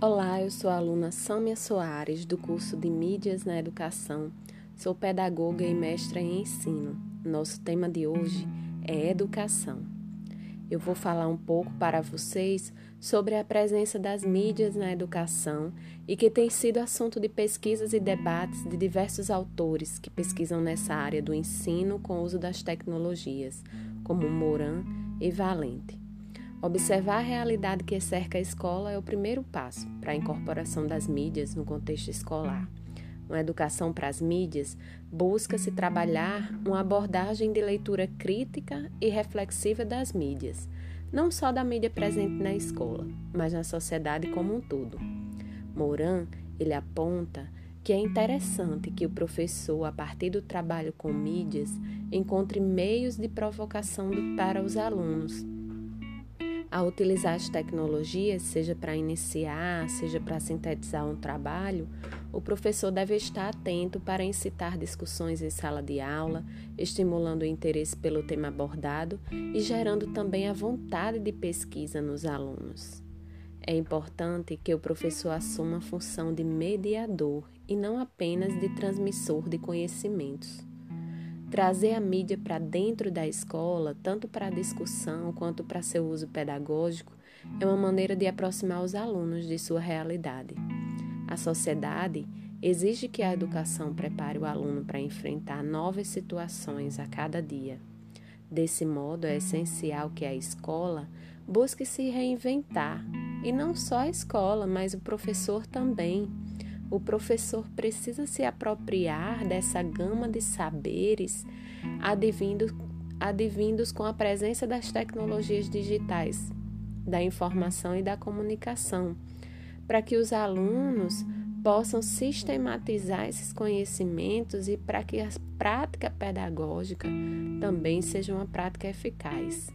Olá, eu sou a aluna Sâmia Soares, do curso de Mídias na Educação. Sou pedagoga e mestra em ensino. Nosso tema de hoje é educação. Eu vou falar um pouco para vocês sobre a presença das mídias na educação e que tem sido assunto de pesquisas e debates de diversos autores que pesquisam nessa área do ensino com o uso das tecnologias, como Moran e Valente. Observar a realidade que cerca a escola é o primeiro passo para a incorporação das mídias no contexto escolar. Uma educação para as mídias busca-se trabalhar uma abordagem de leitura crítica e reflexiva das mídias, não só da mídia presente na escola, mas na sociedade como um todo. Moran, ele aponta que é interessante que o professor, a partir do trabalho com mídias, encontre meios de provocação para os alunos a utilizar as tecnologias, seja para iniciar, seja para sintetizar um trabalho, o professor deve estar atento para incitar discussões em sala de aula, estimulando o interesse pelo tema abordado e gerando também a vontade de pesquisa nos alunos. É importante que o professor assuma a função de mediador e não apenas de transmissor de conhecimentos. Trazer a mídia para dentro da escola, tanto para a discussão quanto para seu uso pedagógico, é uma maneira de aproximar os alunos de sua realidade. A sociedade exige que a educação prepare o aluno para enfrentar novas situações a cada dia. Desse modo, é essencial que a escola busque se reinventar, e não só a escola, mas o professor também o professor precisa se apropriar dessa gama de saberes advindos, advindos com a presença das tecnologias digitais, da informação e da comunicação, para que os alunos possam sistematizar esses conhecimentos e para que a prática pedagógica também seja uma prática eficaz.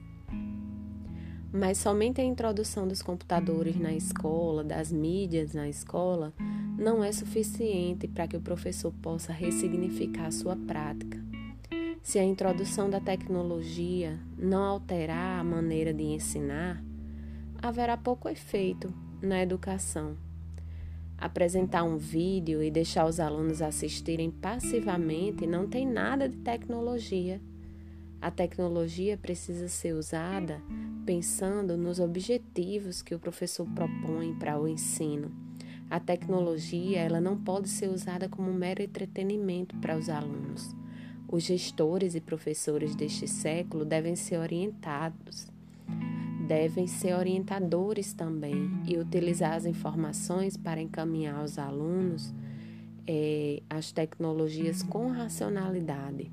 Mas somente a introdução dos computadores na escola, das mídias na escola, não é suficiente para que o professor possa ressignificar sua prática. Se a introdução da tecnologia não alterar a maneira de ensinar, haverá pouco efeito na educação. Apresentar um vídeo e deixar os alunos assistirem passivamente não tem nada de tecnologia. A tecnologia precisa ser usada pensando nos objetivos que o professor propõe para o ensino a tecnologia ela não pode ser usada como mero entretenimento para os alunos. Os gestores e professores deste século devem ser orientados, devem ser orientadores também e utilizar as informações para encaminhar os alunos é, as tecnologias com racionalidade.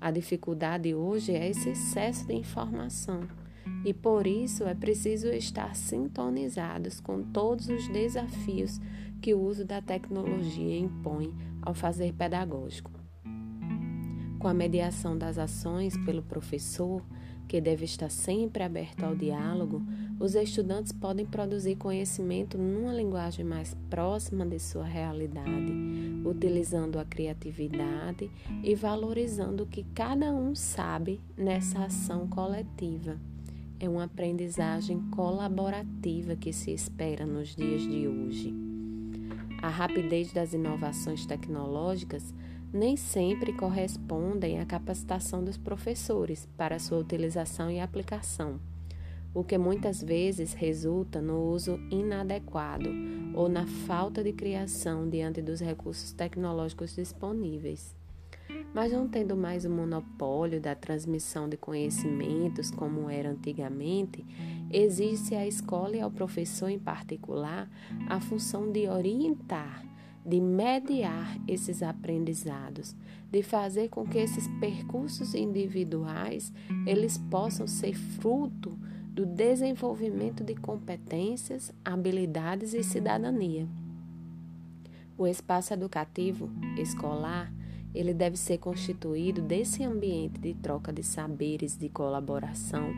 A dificuldade hoje é esse excesso de informação e por isso é preciso estar sintonizados com todos os desafios que o uso da tecnologia impõe ao fazer pedagógico. Com a mediação das ações pelo professor, que deve estar sempre aberto ao diálogo, os estudantes podem produzir conhecimento numa linguagem mais próxima de sua realidade, utilizando a criatividade e valorizando o que cada um sabe nessa ação coletiva. É uma aprendizagem colaborativa que se espera nos dias de hoje. A rapidez das inovações tecnológicas nem sempre correspondem à capacitação dos professores para sua utilização e aplicação, o que muitas vezes resulta no uso inadequado ou na falta de criação diante dos recursos tecnológicos disponíveis. Mas não tendo mais o monopólio da transmissão de conhecimentos como era antigamente, exige-se à escola e ao professor em particular a função de orientar, de mediar esses aprendizados, de fazer com que esses percursos individuais eles possam ser fruto do desenvolvimento de competências, habilidades e cidadania. O espaço educativo escolar ele deve ser constituído desse ambiente de troca de saberes, de colaboração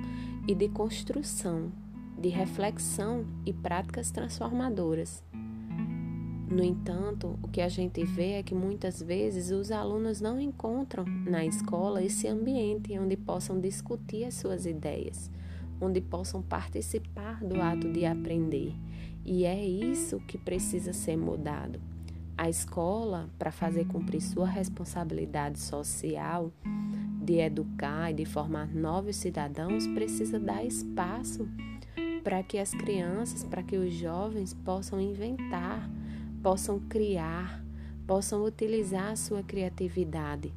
e de construção, de reflexão e práticas transformadoras. No entanto, o que a gente vê é que muitas vezes os alunos não encontram na escola esse ambiente onde possam discutir as suas ideias, onde possam participar do ato de aprender E é isso que precisa ser mudado. A escola, para fazer cumprir sua responsabilidade social de educar e de formar novos cidadãos, precisa dar espaço para que as crianças, para que os jovens possam inventar, possam criar, possam utilizar a sua criatividade.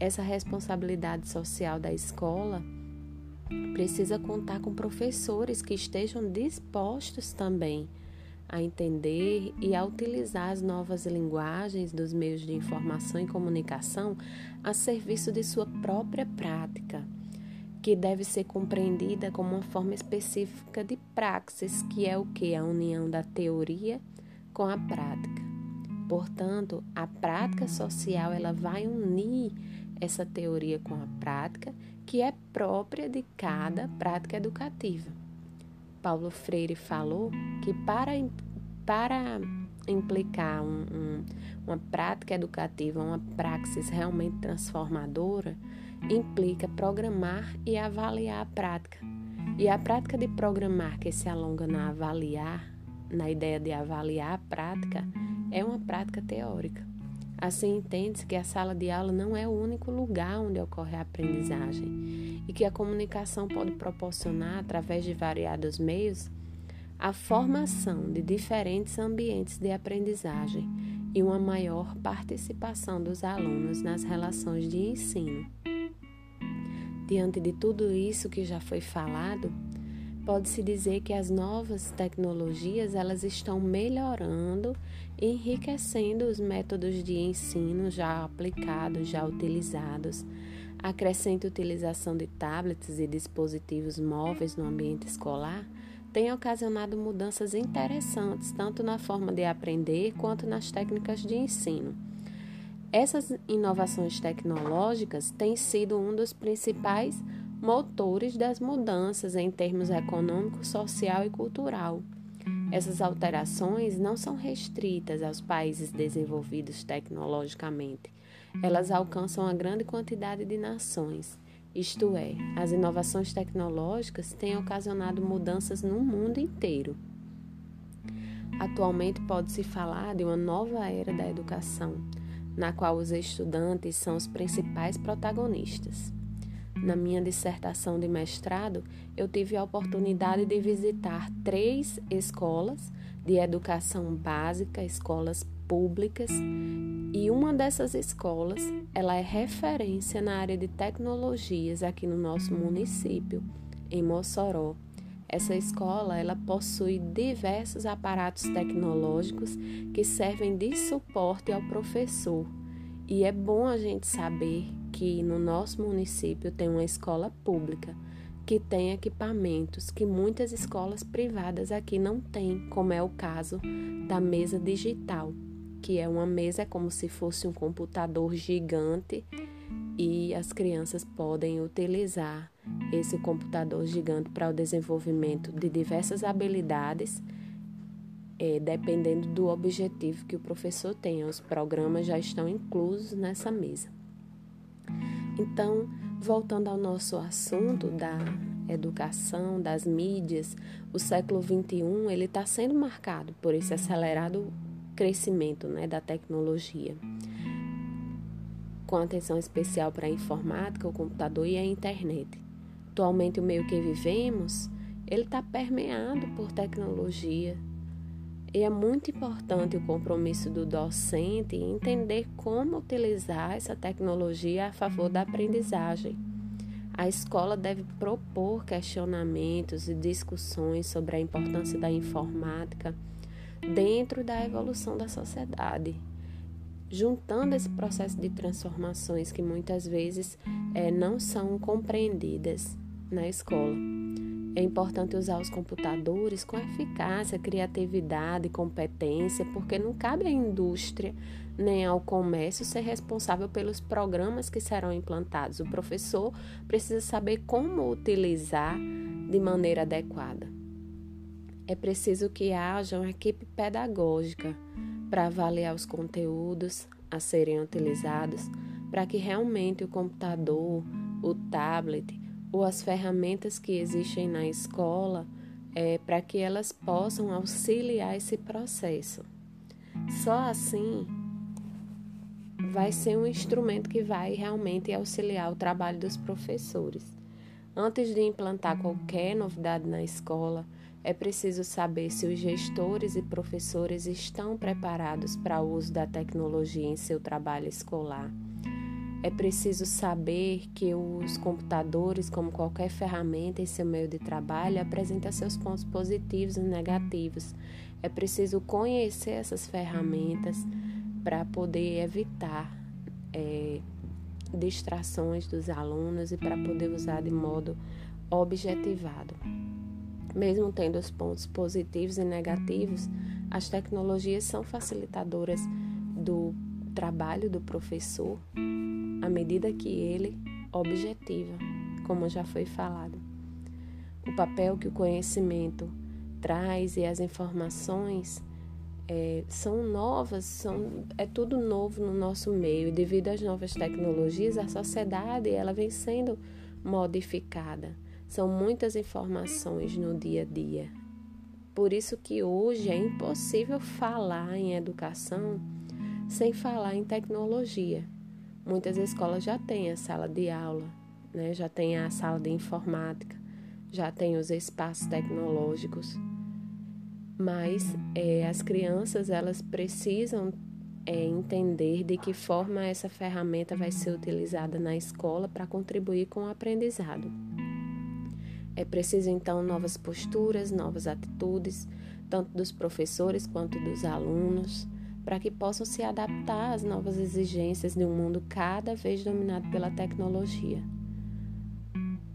Essa responsabilidade social da escola precisa contar com professores que estejam dispostos também a entender e a utilizar as novas linguagens dos meios de informação e comunicação a serviço de sua própria prática, que deve ser compreendida como uma forma específica de praxis, que é o que? A união da teoria com a prática. Portanto, a prática social ela vai unir essa teoria com a prática, que é própria de cada prática educativa. Paulo Freire falou que para, para implicar um, um, uma prática educativa, uma praxis realmente transformadora, implica programar e avaliar a prática. E a prática de programar que se alonga na avaliar, na ideia de avaliar a prática, é uma prática teórica. Assim, entende-se que a sala de aula não é o único lugar onde ocorre a aprendizagem e que a comunicação pode proporcionar, através de variados meios, a formação de diferentes ambientes de aprendizagem e uma maior participação dos alunos nas relações de ensino. Diante de tudo isso que já foi falado, pode-se dizer que as novas tecnologias elas estão melhorando enriquecendo os métodos de ensino já aplicados, já utilizados. A crescente utilização de tablets e dispositivos móveis no ambiente escolar tem ocasionado mudanças interessantes, tanto na forma de aprender quanto nas técnicas de ensino. Essas inovações tecnológicas têm sido um dos principais motores das mudanças em termos econômico, social e cultural. Essas alterações não são restritas aos países desenvolvidos tecnologicamente. Elas alcançam a grande quantidade de nações. Isto é, as inovações tecnológicas têm ocasionado mudanças no mundo inteiro. Atualmente pode-se falar de uma nova era da educação, na qual os estudantes são os principais protagonistas. Na minha dissertação de mestrado, eu tive a oportunidade de visitar três escolas de educação básica, escolas públicas, e uma dessas escolas, ela é referência na área de tecnologias aqui no nosso município, em Mossoró. Essa escola, ela possui diversos aparatos tecnológicos que servem de suporte ao professor. E é bom a gente saber que no nosso município tem uma escola pública que tem equipamentos que muitas escolas privadas aqui não têm, como é o caso da mesa digital, que é uma mesa é como se fosse um computador gigante e as crianças podem utilizar esse computador gigante para o desenvolvimento de diversas habilidades, é, dependendo do objetivo que o professor tenha. Os programas já estão inclusos nessa mesa. Então, voltando ao nosso assunto da educação, das mídias, o século XXI ele está sendo marcado por esse acelerado crescimento né, da tecnologia, com atenção especial para a informática, o computador e a internet. Atualmente, o meio que vivemos, ele está permeado por tecnologia, e é muito importante o compromisso do docente em entender como utilizar essa tecnologia a favor da aprendizagem. A escola deve propor questionamentos e discussões sobre a importância da informática dentro da evolução da sociedade, juntando esse processo de transformações que muitas vezes é, não são compreendidas na escola. É importante usar os computadores com eficácia, criatividade competência, porque não cabe à indústria nem ao comércio ser responsável pelos programas que serão implantados. O professor precisa saber como utilizar de maneira adequada. É preciso que haja uma equipe pedagógica para avaliar os conteúdos a serem utilizados, para que realmente o computador, o tablet, ou as ferramentas que existem na escola é, para que elas possam auxiliar esse processo. Só assim vai ser um instrumento que vai realmente auxiliar o trabalho dos professores. Antes de implantar qualquer novidade na escola, é preciso saber se os gestores e professores estão preparados para o uso da tecnologia em seu trabalho escolar. É preciso saber que os computadores, como qualquer ferramenta em seu meio de trabalho, apresentam seus pontos positivos e negativos. É preciso conhecer essas ferramentas para poder evitar é, distrações dos alunos e para poder usar de modo objetivado. Mesmo tendo os pontos positivos e negativos, as tecnologias são facilitadoras do trabalho do professor à medida que ele objetiva, como já foi falado. O papel que o conhecimento traz e as informações é, são novas, são, é tudo novo no nosso meio. Devido às novas tecnologias, a sociedade ela vem sendo modificada. São muitas informações no dia a dia. Por isso que hoje é impossível falar em educação sem falar em tecnologia. Muitas escolas já têm a sala de aula, né? já tem a sala de informática, já tem os espaços tecnológicos. Mas é, as crianças elas precisam é, entender de que forma essa ferramenta vai ser utilizada na escola para contribuir com o aprendizado. É preciso então novas posturas, novas atitudes, tanto dos professores quanto dos alunos para que possam se adaptar às novas exigências de um mundo cada vez dominado pela tecnologia.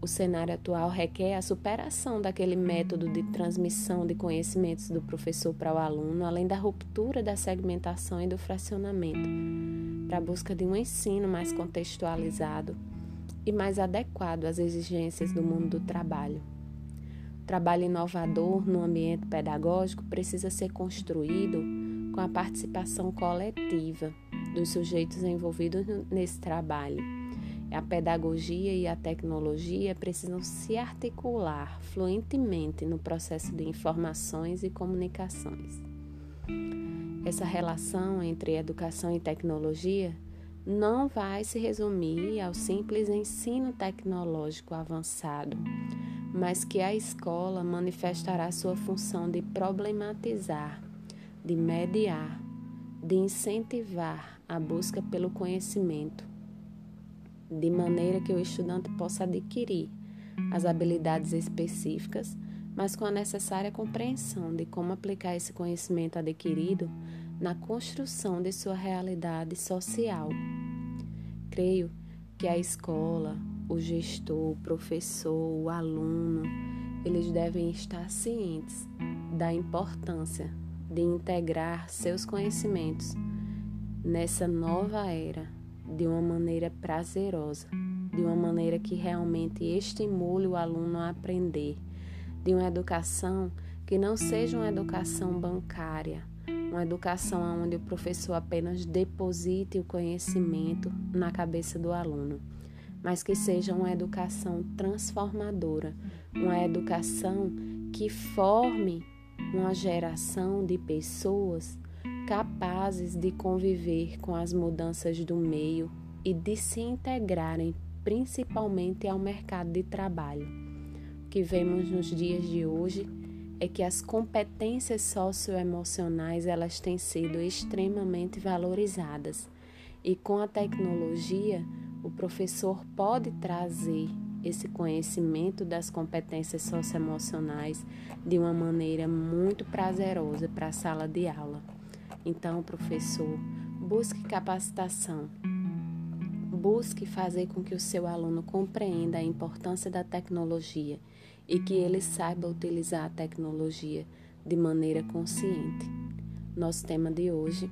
O cenário atual requer a superação daquele método de transmissão de conhecimentos do professor para o aluno, além da ruptura da segmentação e do fracionamento, para a busca de um ensino mais contextualizado e mais adequado às exigências do mundo do trabalho. O trabalho inovador no ambiente pedagógico precisa ser construído com a participação coletiva dos sujeitos envolvidos nesse trabalho. A pedagogia e a tecnologia precisam se articular fluentemente no processo de informações e comunicações. Essa relação entre educação e tecnologia não vai se resumir ao simples ensino tecnológico avançado, mas que a escola manifestará sua função de problematizar de mediar, de incentivar a busca pelo conhecimento, de maneira que o estudante possa adquirir as habilidades específicas, mas com a necessária compreensão de como aplicar esse conhecimento adquirido na construção de sua realidade social. Creio que a escola, o gestor, o professor, o aluno, eles devem estar cientes da importância de integrar seus conhecimentos nessa nova era de uma maneira prazerosa, de uma maneira que realmente estimule o aluno a aprender, de uma educação que não seja uma educação bancária, uma educação onde o professor apenas deposite o conhecimento na cabeça do aluno, mas que seja uma educação transformadora, uma educação que forme uma geração de pessoas capazes de conviver com as mudanças do meio e de se integrarem principalmente ao mercado de trabalho. O que vemos nos dias de hoje é que as competências socioemocionais elas têm sido extremamente valorizadas e com a tecnologia o professor pode trazer esse conhecimento das competências socioemocionais de uma maneira muito prazerosa para a sala de aula. Então, professor, busque capacitação. Busque fazer com que o seu aluno compreenda a importância da tecnologia e que ele saiba utilizar a tecnologia de maneira consciente. Nosso tema de hoje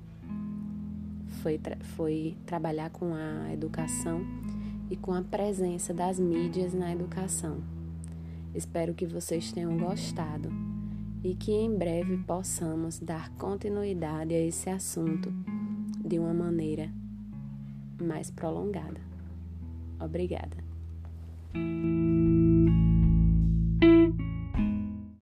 foi, tra foi trabalhar com a educação e com a presença das mídias na educação. Espero que vocês tenham gostado e que em breve possamos dar continuidade a esse assunto de uma maneira mais prolongada. Obrigada.